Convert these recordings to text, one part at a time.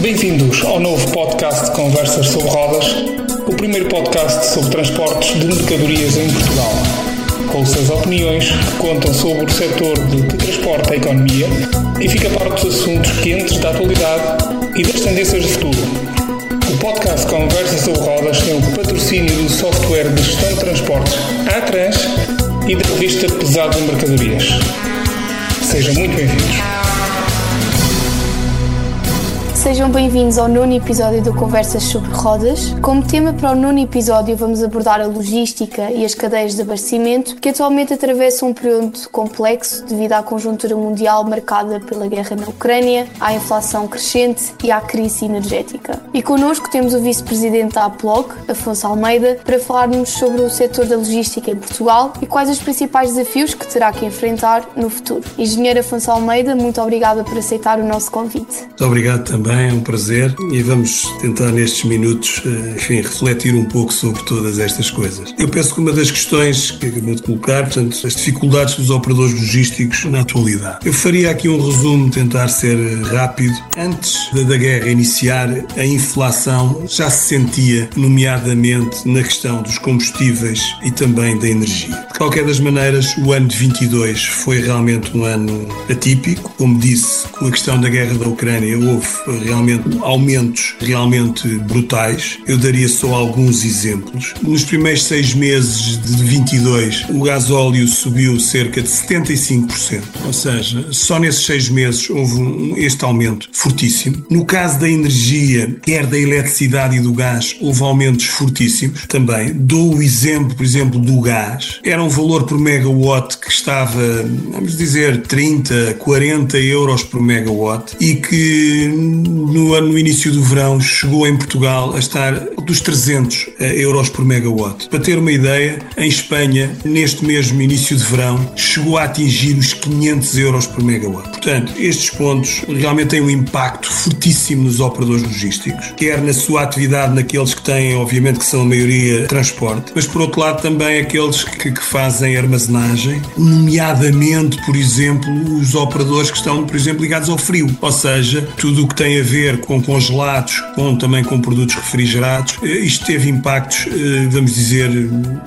Bem-vindos ao novo podcast de Conversas sobre Rodas, o primeiro podcast sobre transportes de mercadorias em Portugal. Com suas opiniões que contam sobre o setor de que transporta a economia e fica para dos assuntos quentes da atualidade e das tendências de futuro. O podcast Conversas sobre Rodas tem o patrocínio do software de gestão de transportes Atrans e da revista Pesado de Mercadorias. Sejam muito bem-vindos. Sejam bem-vindos ao nono episódio do Conversas sobre Rodas. Como tema para o nono episódio, vamos abordar a logística e as cadeias de abastecimento que atualmente atravessam um período complexo devido à conjuntura mundial marcada pela guerra na Ucrânia, à inflação crescente e à crise energética. E connosco temos o vice-presidente da APLOG, Afonso Almeida, para falar-nos sobre o setor da logística em Portugal e quais os principais desafios que terá que enfrentar no futuro. Engenheiro Afonso Almeida, muito obrigada por aceitar o nosso convite. Muito obrigado também é um prazer e vamos tentar nestes minutos, eh, enfim, refletir um pouco sobre todas estas coisas. Eu penso que uma das questões que acabou de colocar, portanto, as dificuldades dos operadores logísticos na atualidade. Eu faria aqui um resumo, tentar ser rápido. Antes da guerra iniciar, a inflação já se sentia, nomeadamente na questão dos combustíveis e também da energia. De qualquer das maneiras, o ano de 22 foi realmente um ano atípico. Como disse, com a questão da guerra da Ucrânia, houve realmente aumentos realmente brutais. Eu daria só alguns exemplos. Nos primeiros seis meses de 22, o gasóleo subiu cerca de 75%, ou seja, só nesses seis meses houve um, este aumento fortíssimo. No caso da energia, quer da eletricidade e do gás, houve aumentos fortíssimos também. Dou o exemplo, por exemplo, do gás. Era um valor por megawatt que estava, vamos dizer, 30, 40 euros por megawatt e que no no início do verão chegou em Portugal a estar dos 300 eh, euros por megawatt. Para ter uma ideia, em Espanha, neste mesmo início de verão, chegou a atingir os 500 euros por megawatt. Portanto, estes pontos realmente têm um impacto fortíssimo nos operadores logísticos, quer na sua atividade naqueles que têm, obviamente, que são a maioria transporte, mas por outro lado também aqueles que, que fazem armazenagem, nomeadamente, por exemplo, os operadores que estão, por exemplo, ligados ao frio, ou seja, tudo o que tem a ver com congelados, com também com produtos refrigerados, eh, isto teve impactos, eh, vamos dizer,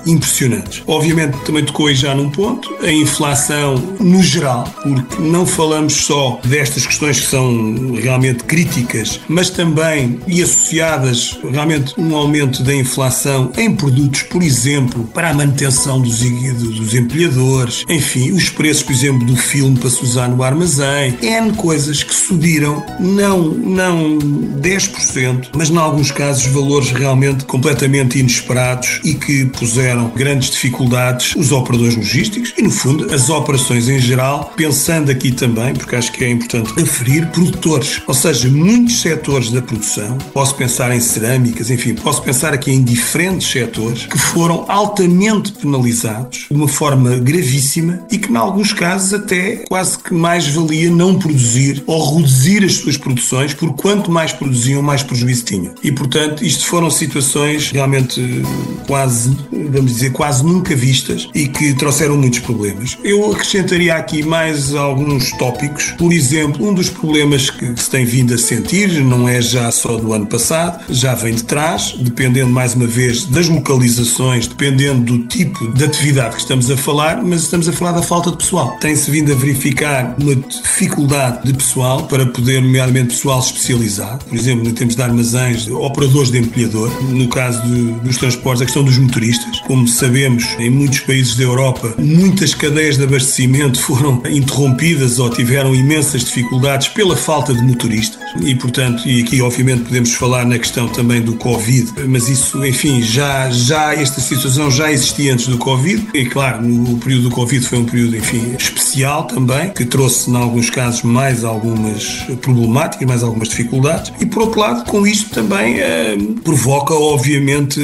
impressionantes. Obviamente também tocou já num ponto, a inflação no geral, porque não falamos só destas questões que são realmente críticas, mas também e associadas realmente um aumento da inflação em produtos, por exemplo, para a manutenção dos, dos empilhadores, enfim, os preços, por exemplo, do filme para se usar no armazém, N coisas que subiram, não, não 10%, mas em alguns casos valores realmente completamente inesperados e que puseram grandes dificuldades os operadores logísticos e, no fundo, as operações em geral, pensando aqui também, porque acho que é importante referir, produtores, ou seja, muitos setores da produção, posso pensar em cerâmicas, enfim, posso pensar aqui em diferentes setores que foram altamente penalizados de uma forma gravíssima e que, em alguns casos, até quase que mais valia não produzir ou reduzir as suas produções, por quanto mais produziam, mais prejuízo tinham. E, portanto, isto foram situações realmente quase, vamos dizer, quase nunca vistas e que trouxeram muitos problemas. Eu acrescentaria aqui mais alguns tópicos. Por exemplo, um dos problemas que se tem vindo a sentir, não é já só do ano passado, já vem de trás, dependendo mais uma vez das localizações, dependendo do tipo de atividade que estamos a falar, mas estamos a falar da falta de pessoal. Tem-se vindo a verificar uma dificuldade de pessoal para poder, nomeadamente pessoal especializado, por exemplo, em termos de armazéns, operadores de empilhador, no caso de, dos transportes, a questão dos motoristas. Como sabemos, em muitos países da Europa, muitas cadeias de abastecimento foram interrompidas ou tiveram imensas dificuldades pela falta de motoristas. E, portanto, e aqui obviamente podemos falar na questão também do Covid, mas isso, enfim, já, já esta situação já existia antes do Covid. E claro, no período do Covid foi um período, enfim, especial também, que trouxe, em alguns casos, mais algumas problemáticas, mais algumas dificuldades. E, por outro lado, com isto também eh, provoca, obviamente,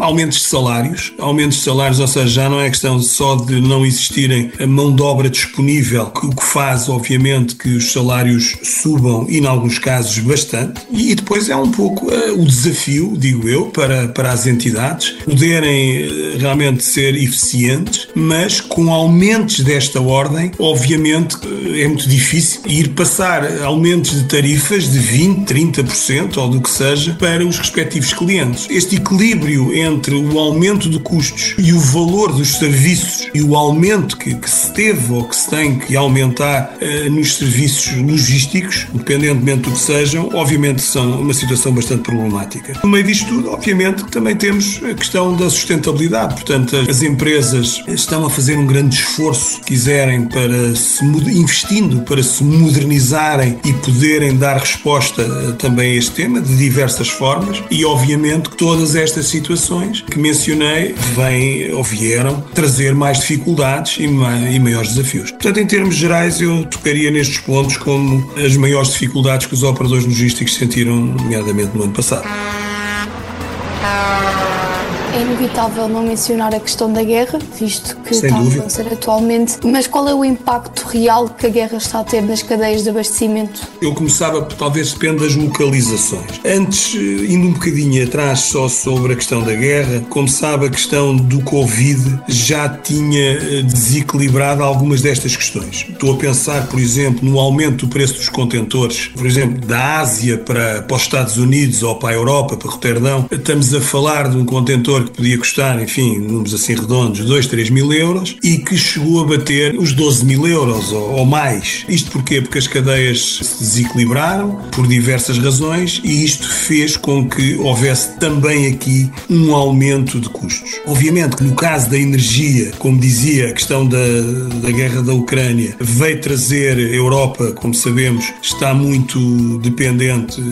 aumentos de salários. Aumentos de salários, ou seja, já não é questão só de não existirem a mão de obra disponível, o que faz, obviamente, que os salários subam e, em alguns casos, bastante. E depois é um pouco uh, o desafio, digo eu, para, para as entidades poderem uh, realmente ser eficientes, mas com aumentos desta ordem, obviamente, é muito difícil ir passar aumentos de tarifas de 20%, 30% ou do que seja para os respectivos clientes. Este equilíbrio entre o aumento de custos e o valor dos serviços e o aumento que, que se teve ou que se tem que aumentar uh, nos serviços logísticos, independentemente do que sejam, obviamente são uma situação bastante problemática. No meio disto tudo, obviamente, também temos a questão da sustentabilidade. Portanto, as empresas estão a fazer um grande esforço, quiserem, para se investindo para se modernizarem e poderem dar resposta eh, também a este tema de diversas formas e obviamente que todas estas situações que mencionei vêm ou vieram trazer mais dificuldades e, maiores desafios. Portanto, em termos gerais, eu tocaria nestes pontos como as maiores dificuldades que os operadores logísticos sentiram, nomeadamente no ano passado. É inevitável não mencionar a questão da guerra, visto que Sem está dúvida. a acontecer atualmente. Mas qual é o impacto real que a guerra está a ter nas cadeias de abastecimento? Eu começava, talvez depende das localizações. Antes, eh, indo um bocadinho atrás só sobre a questão da guerra, como sabe, a questão do Covid já tinha eh, desequilibrado algumas destas questões. Estou a pensar, por exemplo, no aumento do preço dos contentores, por exemplo, da Ásia para, para os Estados Unidos ou para a Europa, para Roterdão. Estamos a falar de um contentor que podia custar, enfim, números assim redondos, 2, 3 mil euros e que chegou a bater os 12 mil euros ou, ou mais. Isto porquê? Porque as cadeias se desequilibraram por diversas razões e isto fez com que houvesse também aqui um aumento de custos. Obviamente que no caso da energia, como dizia, a questão da, da guerra da Ucrânia veio trazer a Europa, como sabemos, está muito dependente,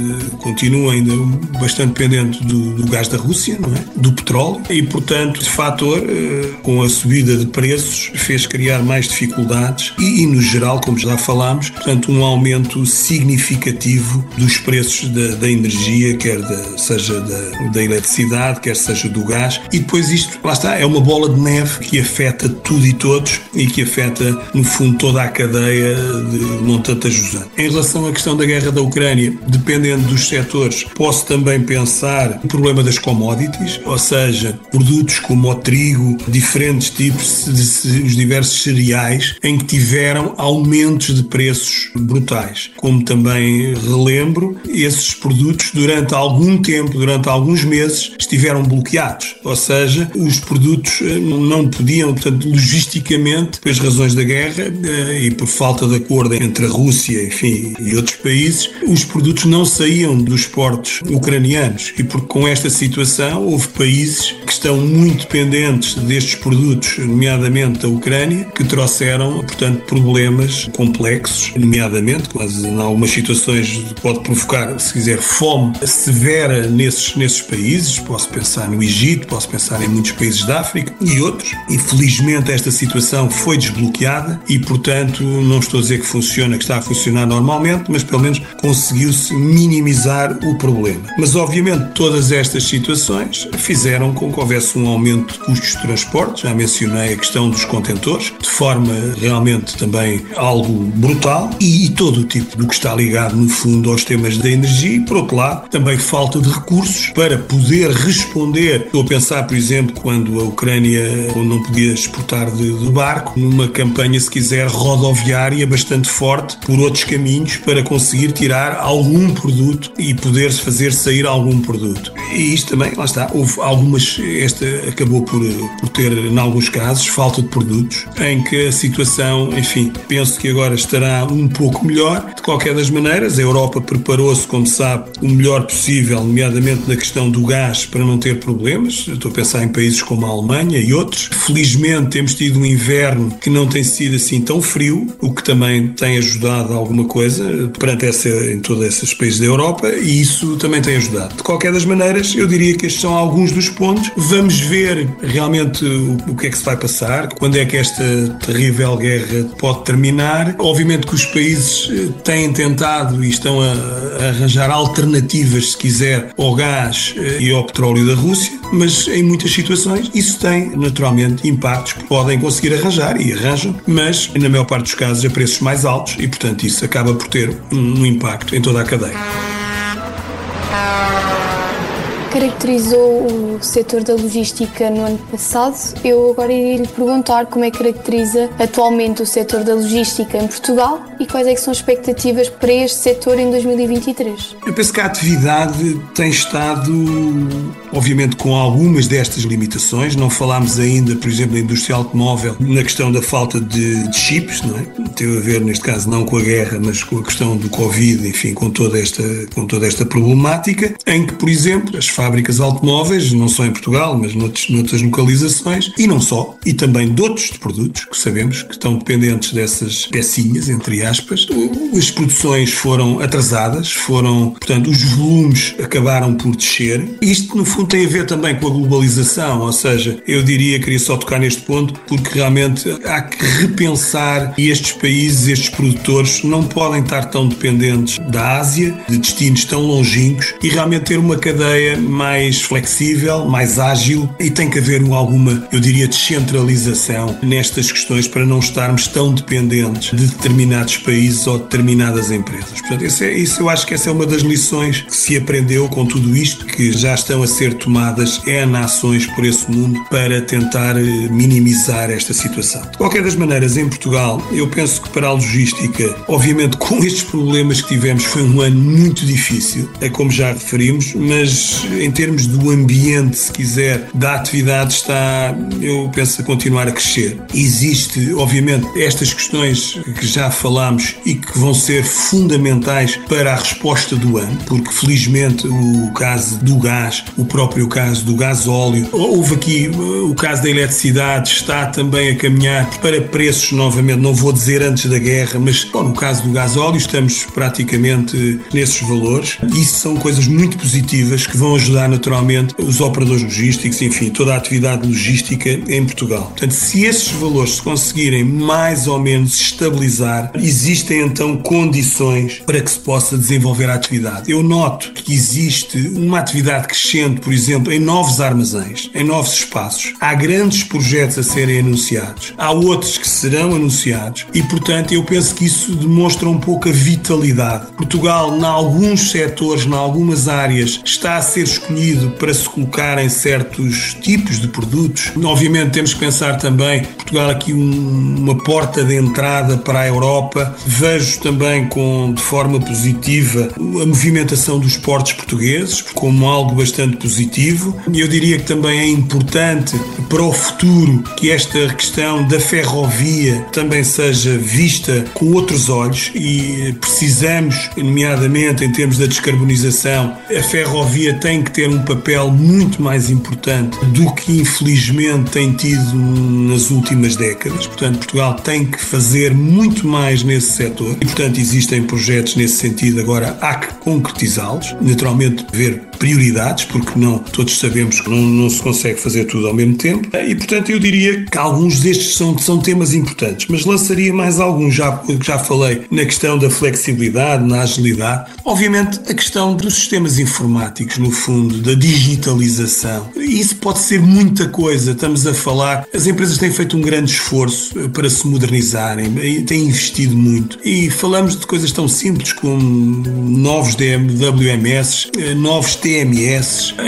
continua ainda bastante dependente do, do gás da Rússia, não é? do petróleo petróleo e, portanto, esse fator, eh, com a subida de preços, fez criar mais dificuldades e, e no geral, como já falámos, portanto, um aumento significativo dos preços da, da energia, quer da, seja da, da eletricidade, quer seja do gás. E depois isto, lá está, é uma bola de neve que afeta tudo e todos e que afeta, no fundo, toda a cadeia de montante ajusante. Em relação à questão da guerra da Ucrânia, dependendo dos setores, posso também pensar o problema das commodities, ou seja, seja, produtos como o trigo, diferentes tipos de os diversos cereais, em que tiveram aumentos de preços brutais. Como também relembro, esses produtos durante algum tempo, durante alguns meses, estiveram bloqueados. Ou seja, os produtos eh, não podiam, portanto, logisticamente, pelas razões da guerra eh, e por falta de acordo entre a Rússia, enfim, e outros países, os produtos não saíam dos portos ucranianos. E porque com esta situação houve países países que estão muito dependentes destes produtos, nomeadamente da Ucrânia, que trouxeram, portanto, problemas complexos, nomeadamente, mas em algumas situações pode provocar, se quiser, fome severa nesses, nesses países. Posso pensar no Egito, posso pensar em muitos países da África e outros. Infelizmente, esta situação foi desbloqueada e, portanto, não estou a dizer que funciona, que está a funcionar normalmente, mas pelo menos conseguiu-se minimizar o problema. Mas, obviamente, todas estas situações fizeram com que houvesse um aumento de custos de transporte, já mencionei a questão dos contentores, de forma realmente também algo brutal, e, e todo o tipo do que está ligado, no fundo, aos temas da energia, e por outro lado, também falta de recursos para poder responder. Estou a pensar, por exemplo, quando a Ucrânia não podia exportar de, de barco, numa campanha, se quiser, rodoviária bastante forte por outros caminhos para conseguir tirar algum produto e poder fazer sair algum produto. E isto também, lá está, houve algumas mas esta acabou por, por ter, em alguns casos, falta de produtos, em que a situação, enfim, penso que agora estará um pouco melhor. De qualquer das maneiras, a Europa preparou-se, como sabe, o melhor possível, nomeadamente na questão do gás, para não ter problemas. Estou a pensar em países como a Alemanha e outros. Felizmente temos tido um inverno que não tem sido assim tão frio, o que também tem ajudado alguma coisa perante essa, em todos esses países da Europa e isso também tem ajudado. De qualquer das maneiras, eu diria que estes são alguns dos pontos pontos. Vamos ver realmente o, que é que se vai passar, quando é que esta terrível guerra pode terminar. Obviamente que os países eh, têm tentado e estão a, arranjar alternativas, se quiser, ao gás eh, e ao petróleo da Rússia, mas em muitas situações isso tem naturalmente impactos que podem conseguir arranjar e arranjam, mas na maior parte dos casos a preços mais altos e, portanto, isso acaba por ter um, um impacto em toda a cadeia. Caracterizou o setor da logística no ano passado. Eu agora iria lhe perguntar como é que caracteriza atualmente o setor da logística em Portugal e quais é são as expectativas para este setor em 2023. Eu penso que a atividade tem estado, obviamente, com algumas destas limitações. Não falámos ainda, por exemplo, da indústria automóvel na questão da falta de, de chips, não é? Teve a ver, neste caso, não com a guerra, mas com a questão do Covid, enfim, com toda esta, com toda esta problemática, em que, por exemplo, as fábricas automóveis, não só em Portugal, mas noutros, noutras localizações, e não só, e também de outros produtos que sabemos que estão dependentes dessas pecinhas, entre aspas, as produções foram atrasadas, foram, portanto, os volumes acabaram por descer. Isto, no fundo, tem a ver também com a globalização, ou seja, eu diria, queria só tocar neste ponto, porque realmente há que repensar e estes países, estes produtores, não podem estar tão dependentes da Ásia, de destinos tão longínquos, e realmente ter uma cadeia mais flexível, mais ágil, e tem que haver alguma, eu diria, descentralização nestas questões para não estarmos tão dependentes de determinados países ou determinadas empresas. Portanto, isso, é, isso eu acho que essa é uma das lições que se aprendeu com tudo isto, que já estão a ser tomadas N ações por esse mundo para tentar eh, minimizar esta situação. De qualquer das maneiras, em Portugal, eu penso que para a logística, obviamente com estes problemas que tivemos, foi um ano muito difícil, é como já referimos, mas em termos do ambiente, se quiser, da atividade está, eu penso, a continuar a crescer. Existe, obviamente, estas questões que já falámos e que vão ser fundamentais para a resposta do ano, porque felizmente o caso do gás, o próprio caso do gás óleo, houve aqui o caso da eletricidade, está também a caminhar para preços novamente, não vou dizer antes da guerra, mas bom, no caso do gás óleo estamos praticamente nesses valores. Isso são coisas muito positivas que vão ajudar naturalmente os operadores logísticos, enfim, toda a atividade logística em Portugal. Portanto, se esses valores se conseguirem mais ou menos estabilizar, existem então condições para que se possa desenvolver a atividade. Eu noto que existe uma atividade crescente, por exemplo, em novos armazéns, em novos espaços. Há grandes projetos a serem anunciados, há outros que serão anunciados e, portanto, eu penso que isso demonstra um pouco a vitalidade. Portugal, em alguns setores, em algumas áreas, está a ser escolhido para se colocar em certos tipos de produtos. Obviamente, temos que pensar também, Portugal aqui um, uma porta de entrada para a Europa. Vejo também com de forma positiva a movimentação dos portos portugueses como algo bastante positivo. Eu diria que também é importante para o futuro que esta questão da ferrovia também seja vista com outros olhos e precisamos, nomeadamente em termos da descarbonização, a ferrovia tem que ter um papel muito mais importante do que infelizmente tem tido nas últimas décadas. Portanto, Portugal tem que fazer muito mais nesse setor e, portanto, existem projetos nesse sentido. Agora há que concretizá-los, naturalmente ver prioridades, porque não todos sabemos que não, não, se consegue fazer tudo ao mesmo tempo. E, portanto, eu diria que alguns destes são, são temas importantes, mas lançaria mais alguns, já, já falei na questão da flexibilidade, na agilidade. Obviamente, a questão dos sistemas informáticos, no fundo, da digitalização. Isso pode ser muita coisa. Estamos a falar, as empresas têm feito um grande esforço eh, para se modernizarem, têm investido muito. E falamos de coisas tão simples como novos WMS, eh, novos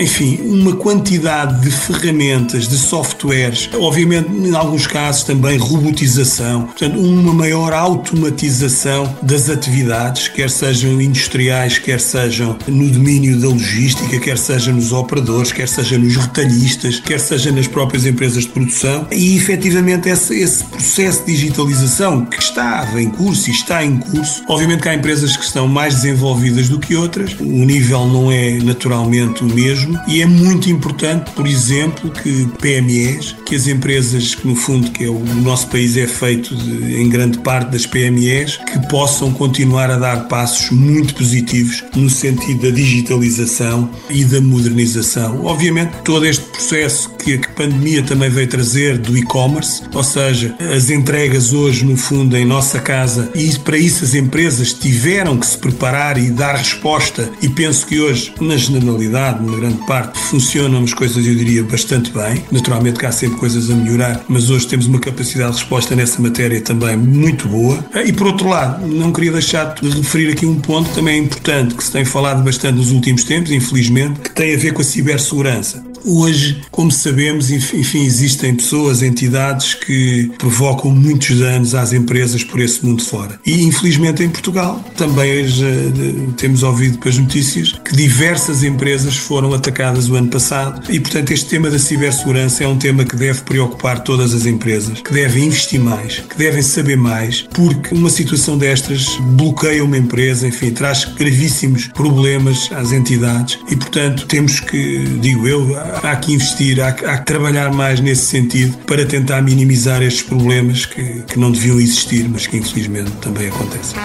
enfim, uma quantidade de ferramentas, de softwares, obviamente, em alguns casos também robotização, portanto, uma maior automatização das atividades, quer sejam industriais, quer sejam no domínio da logística, quer seja nos operadores, quer seja nos retalhistas, quer seja nas próprias empresas de produção, e efetivamente esse, esse processo de digitalização que estava em curso e está em curso, obviamente que há empresas que estão mais desenvolvidas do que outras, o nível não é naturalmente naturalmente o mesmo e é muito importante, por exemplo, que PMEs, que as empresas que no fundo que é o, nosso país é feito de, em grande parte das PMEs, que possam continuar a dar passos muito positivos no sentido da digitalização e da modernização. Obviamente, todo este processo que a pandemia também veio trazer do e-commerce, ou seja, as entregas hoje no fundo em nossa casa e para isso as empresas tiveram que se preparar e dar resposta e penso que hoje nas generalidade, numa grande parte, funcionam as coisas, eu diria, bastante bem. Naturalmente que há sempre coisas a melhorar, mas hoje temos uma capacidade de resposta nessa matéria também muito boa. E por outro lado, não queria deixar de referir aqui um ponto que também é importante, que se tem falado bastante nos últimos tempos, infelizmente, que tem a ver com a cibersegurança. Hoje, como sabemos, enfim, existem pessoas, entidades que provocam muitos danos às empresas por esse mundo fora. E, infelizmente, em Portugal também eh, temos ouvido pelas notícias que diversas empresas foram atacadas o ano passado e, portanto, este tema da cibersegurança é um tema que deve preocupar todas as empresas, que devem investir mais, que devem saber mais, porque uma situação destas bloqueia uma empresa, enfim, traz gravíssimos problemas às entidades e, portanto, temos que, digo eu, há que investir, há, há que trabalhar mais nesse sentido para tentar minimizar estes problemas que, que não deviam existir, mas que infelizmente também acontecem.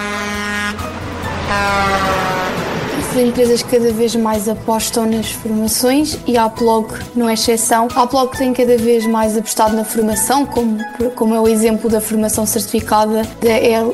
As empresas cada vez mais apostam nas formações e a Plog não é exceção. A Plog tem cada vez mais apostado na formação, como, como é o exemplo da formação certificada da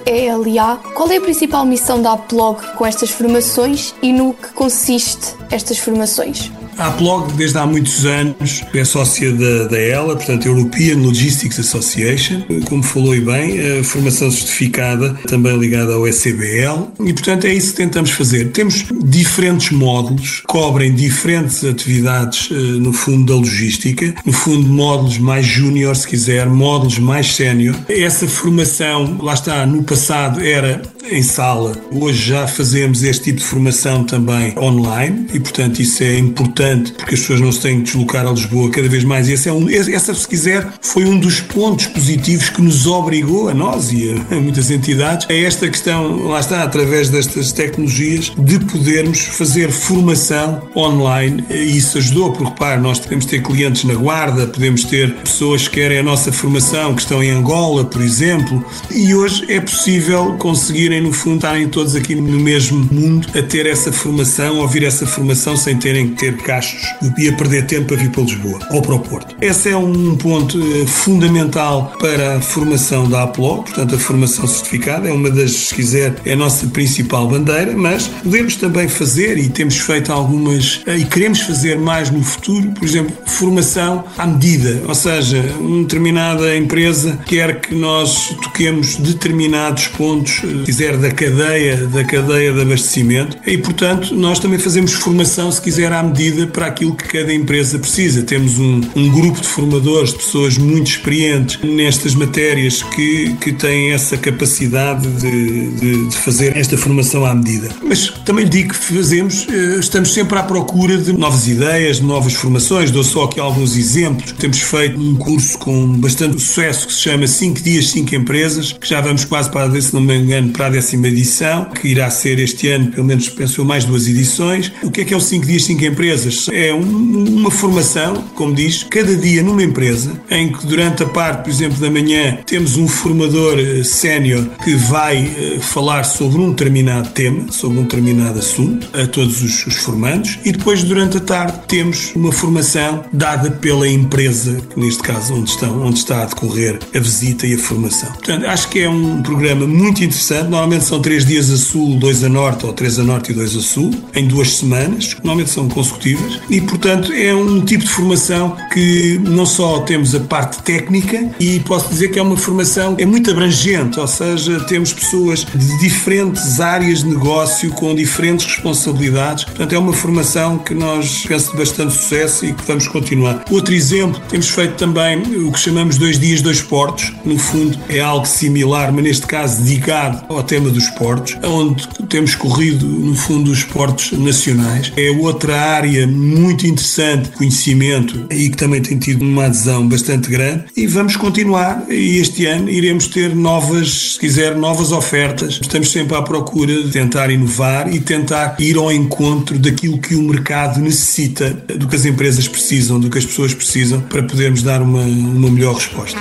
ELA. Qual é a principal missão da Plog com estas formações e no que consiste estas formações? A Plog, desde há muitos anos, é sócia da, da ELA, portanto, European Logistics Association, como falou e bem, formação certificada também ligada ao ECBL, e portanto é isso que tentamos fazer. Temos diferentes módulos, cobrem diferentes atividades, eh, no fundo, da logística, no fundo, módulos mais júnior, se quiser, módulos mais sénior. Essa formação, lá está, no passado era em sala, hoje já fazemos este tipo de formação também online, e portanto isso é importante importante, porque as pessoas não se têm que deslocar a Lisboa cada vez mais. E esse é um, essa, se quiser, foi um dos pontos positivos que nos obrigou, a nós e a, a muitas entidades, a esta questão, lá está, através destas tecnologias, de podermos fazer formação online. E isso ajudou, porque, repare, nós podemos ter clientes na Guarda, podemos ter pessoas que querem a nossa formação, que estão em Angola, por exemplo, e hoje é possível conseguirem, no fundo, estarem todos aqui no mesmo mundo a ter essa formação, ouvir essa formação sem terem que ter cá gastos ia perder tempo para vir para Lisboa ou para o Porto. Esse é um ponto eh, fundamental para a formação da APLO, portanto, a formação certificada. É uma das, se quiser, é a nossa principal bandeira, mas podemos também fazer e temos feito algumas eh, e queremos fazer mais no futuro, por exemplo, formação à medida, ou seja, uma determinada empresa quer que nós toquemos determinados pontos, eh, se quiser, da cadeia, da cadeia de abastecimento. E, portanto, nós também fazemos formação, se quiser, à medida para aquilo que cada empresa precisa. Temos um, um grupo de formadores, de pessoas muito experientes nestas matérias que, que têm essa capacidade de, de, de fazer esta formação à medida. Mas também digo que fazemos, eh, estamos sempre à procura de novas ideias, de novas formações. Dou só aqui alguns exemplos. Temos feito um curso com bastante sucesso que se chama 5 dias, 5 empresas, que já vamos quase para, se não me engano, para a décima edição, que irá ser este ano, pelo menos penso mais duas edições. O que é que é o 5 dias, 5 empresas? É um, uma formação, como diz, cada dia numa empresa, em que durante a parte, por exemplo, da manhã, temos um formador uh, sénior que vai uh, falar sobre um determinado tema, sobre um determinado assunto, a todos os, os formandos, e depois, durante a tarde, temos uma formação dada pela empresa, neste caso, onde, estão, onde está a decorrer a visita e a formação. Portanto, acho que é um programa muito interessante. Normalmente são três dias a sul, dois a norte, ou três a norte e dois a sul, em duas semanas. Normalmente são consecutivas e, portanto, é um tipo de formação que não só temos a parte técnica e posso dizer que é uma formação é muito abrangente, ou seja, temos pessoas de diferentes áreas de negócio com diferentes responsabilidades. Portanto, é uma formação que nós penso de bastante sucesso e que vamos continuar. Outro exemplo, temos feito também o que chamamos dois dias, dois portos. No fundo, é algo similar, mas neste caso dedicado ao tema dos portos, onde temos corrido, no fundo, os portos nacionais. É outra área muito interessante, conhecimento e que também tem tido uma adesão bastante grande. E vamos continuar. E este ano iremos ter novas, se quiser, novas ofertas. Estamos sempre à procura de tentar inovar e tentar ir ao encontro daquilo que o mercado necessita, do que as empresas precisam, do que as pessoas precisam, para podermos dar uma, uma melhor resposta.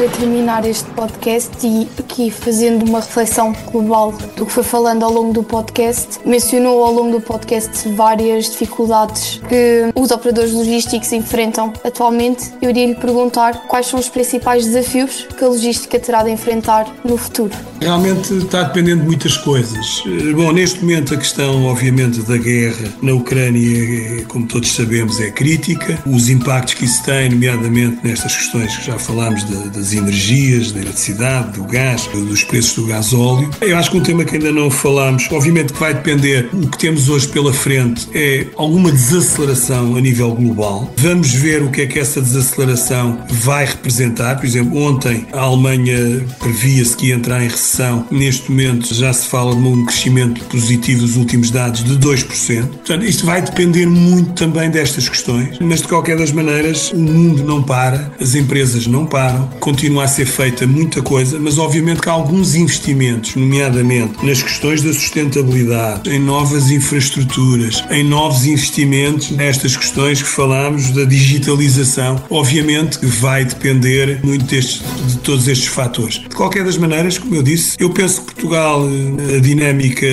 Para terminar este podcast e aqui fazendo uma reflexão global do que foi falando ao longo do podcast, mencionou ao longo do podcast várias dificuldades que os operadores logísticos enfrentam atualmente. Eu iria lhe perguntar quais são os principais desafios que a logística terá de enfrentar no futuro. Realmente está dependendo de muitas coisas. Bom, neste momento a questão, obviamente, da guerra na Ucrânia, como todos sabemos, é crítica. Os impactos que isso tem, nomeadamente nestas questões que já falámos de, das energias, da eletricidade, do gás, dos preços do gasóleo. Eu acho que um tema que ainda não falámos, obviamente que vai depender, o que temos hoje pela frente é alguma desaceleração a nível global. Vamos ver o que é que essa desaceleração vai representar. Por exemplo, ontem a Alemanha previa-se que ia entrar em recessão, neste momento já se fala de um crescimento positivo dos últimos dados de 2%. Portanto, isto vai depender muito também destas questões, mas de qualquer das maneiras, o mundo não para, as empresas não param, continua a ser feita muita coisa, mas obviamente que há alguns investimentos, nomeadamente nas questões da sustentabilidade, em novas infraestruturas, em novos investimentos nestas questões que falámos da digitalização, obviamente que vai depender muito destes, de todos estes fatores. De qualquer das maneiras, como eu disse. Eu penso que Portugal, a dinâmica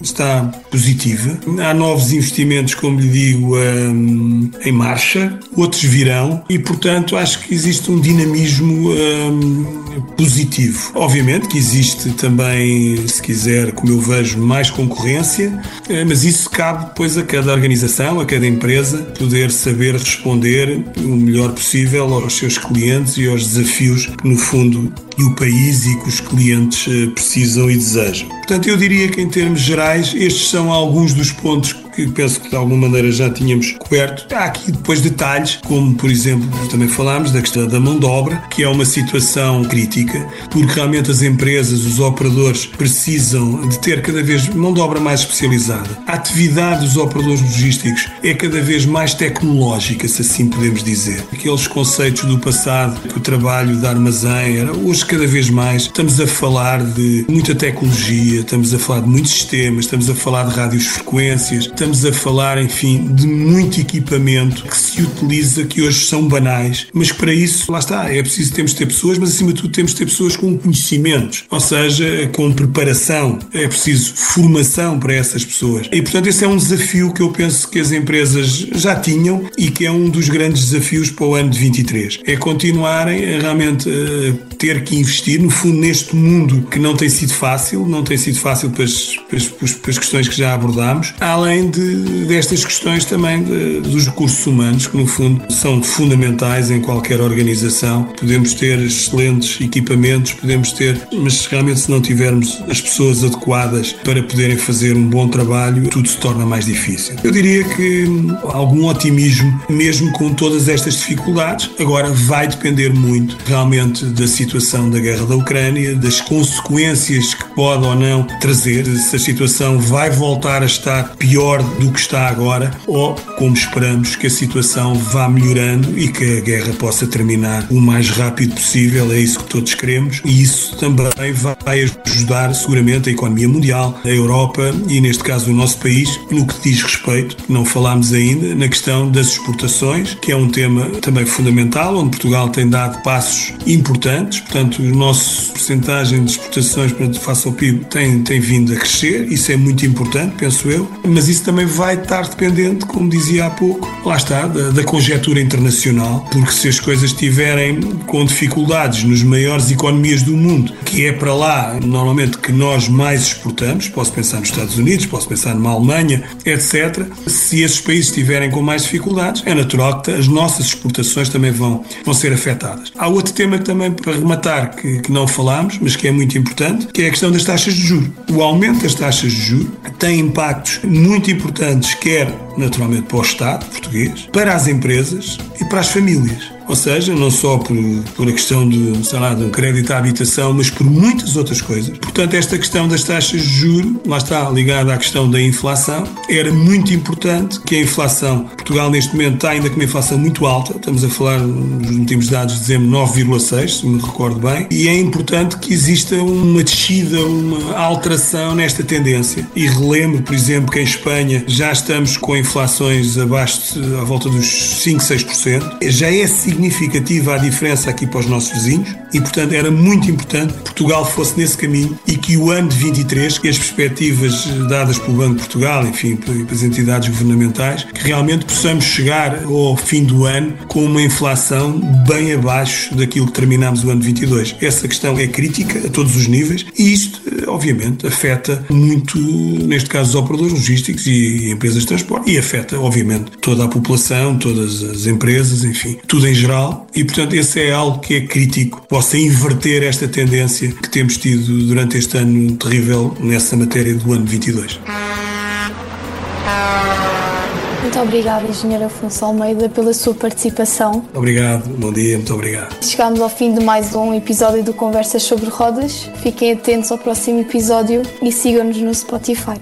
está positiva. Há novos investimentos, como lhe digo, hum, em marcha, outros virão e, portanto, acho que existe um dinamismo hum, positivo. Obviamente que existe também, se quiser, como eu vejo, mais concorrência, eh, mas isso cabe depois a cada organização, a cada empresa, poder saber responder o melhor possível aos seus clientes e aos desafios que, no fundo, e o país e que os clientes eh, precisam e desejam. Portanto, eu diria que em termos gerais, estes são alguns dos pontos que penso que de alguma maneira já tínhamos coberto. Há aqui depois detalhes, como por exemplo, também falámos da questão da mão de obra, que é uma situação crítica, porque realmente as empresas, os operadores precisam de ter cada vez mão de obra mais especializada. A atividade dos operadores logísticos é cada vez mais tecnológica, se assim podemos dizer. Aqueles conceitos do passado, que o trabalho de armazém era, hoje cada vez mais estamos a falar de muita tecnologia, estamos a falar de muitos sistemas, estamos a falar de rádios frequências, estamos a falar, enfim, de muito equipamento que se utiliza, que hoje são banais, mas que para isso, lá está, é preciso temos de ter pessoas, mas acima de tudo temos de ter pessoas com conhecimentos, ou seja, com preparação, é preciso formação para essas pessoas. E portanto esse é um desafio que eu penso que as empresas já tinham e que é um dos grandes desafios para o ano de 23. É continuarem a realmente a ter que investir, no fundo, neste mundo que não tem sido fácil, não tem sido fácil para as, para as, para as questões que já abordámos, além de, destas questões também de, dos recursos humanos, que no fundo são fundamentais em qualquer organização. Podemos ter excelentes equipamentos, podemos ter, mas realmente se não tivermos as pessoas adequadas para poderem fazer um bom trabalho, tudo se torna mais difícil. Eu diria que algum otimismo, mesmo com todas estas dificuldades, agora vai depender muito realmente da situação da guerra da Ucrânia, das consequências que pode ou não trazer, se a situação vai voltar a estar pior do que está agora, ou, como esperamos, que a situação vá melhorando e que a guerra possa terminar o mais rápido possível, é isso que todos queremos, e isso também vai ajudar seguramente a economia mundial, a Europa e, neste caso, o nosso país, no que diz respeito, não falámos ainda, na questão das exportações, que é um tema também fundamental, onde Portugal tem dado passos importantes, portanto, o nosso porcentagem de exportações face ao PIB tem, tem vindo a crescer, isso é muito importante, penso eu, mas isso também vai estar dependente, como dizia há pouco, lá está, da, da conjetura internacional, porque se as coisas estiverem com dificuldades nas maiores economias do mundo, que é para lá normalmente que nós mais exportamos, posso pensar nos Estados Unidos, posso pensar numa Alemanha, etc. Se esses países estiverem com mais dificuldades, é natural que as nossas exportações também vão, vão ser afetadas. Há outro tema que também, para rematar, que, que não falámos, mas que é muito importante, que é a questão das taxas de juros. O aumento das taxas de juros tem impactos muito importantes, quer naturalmente para o Estado português, para as empresas e para as famílias. Ou seja, não só por, por a questão de, sei lá, de um crédito à habitação, mas por muitas outras coisas. Portanto, esta questão das taxas de juros, lá está ligada à questão da inflação, era muito importante que a inflação, Portugal neste momento está ainda com uma inflação muito alta, estamos a falar nos últimos dados de dezembro 9,6, se me recordo bem, e é importante que exista uma descida, uma alteração nesta tendência. E relembro, por exemplo, que em Espanha já estamos com a inflações abaixo, à volta dos 5, 6%. Já é significativa a diferença aqui para os nossos vizinhos e, portanto, era muito importante que Portugal fosse nesse caminho e que o ano de 23, que as perspectivas dadas pelo Banco de Portugal, enfim, pelas entidades governamentais, que realmente possamos chegar ao fim do ano com uma inflação bem abaixo daquilo que terminámos o ano de 22. Essa questão é crítica a todos os níveis e isto, obviamente, afeta muito, neste caso, os operadores logísticos e empresas de transporte e afeta, obviamente, toda a população, todas as empresas, enfim, tudo em geral. E, portanto, esse é algo que é crítico. Possa inverter esta tendência que temos tido durante este ano terrível nessa matéria do ano 22. Muito obrigada, Engenheiro Afonso Almeida, pela sua participação. Obrigado, bom dia, muito obrigado. Chegámos ao fim de mais um episódio do Conversas sobre Rodas. Fiquem atentos ao próximo episódio e sigam-nos no Spotify.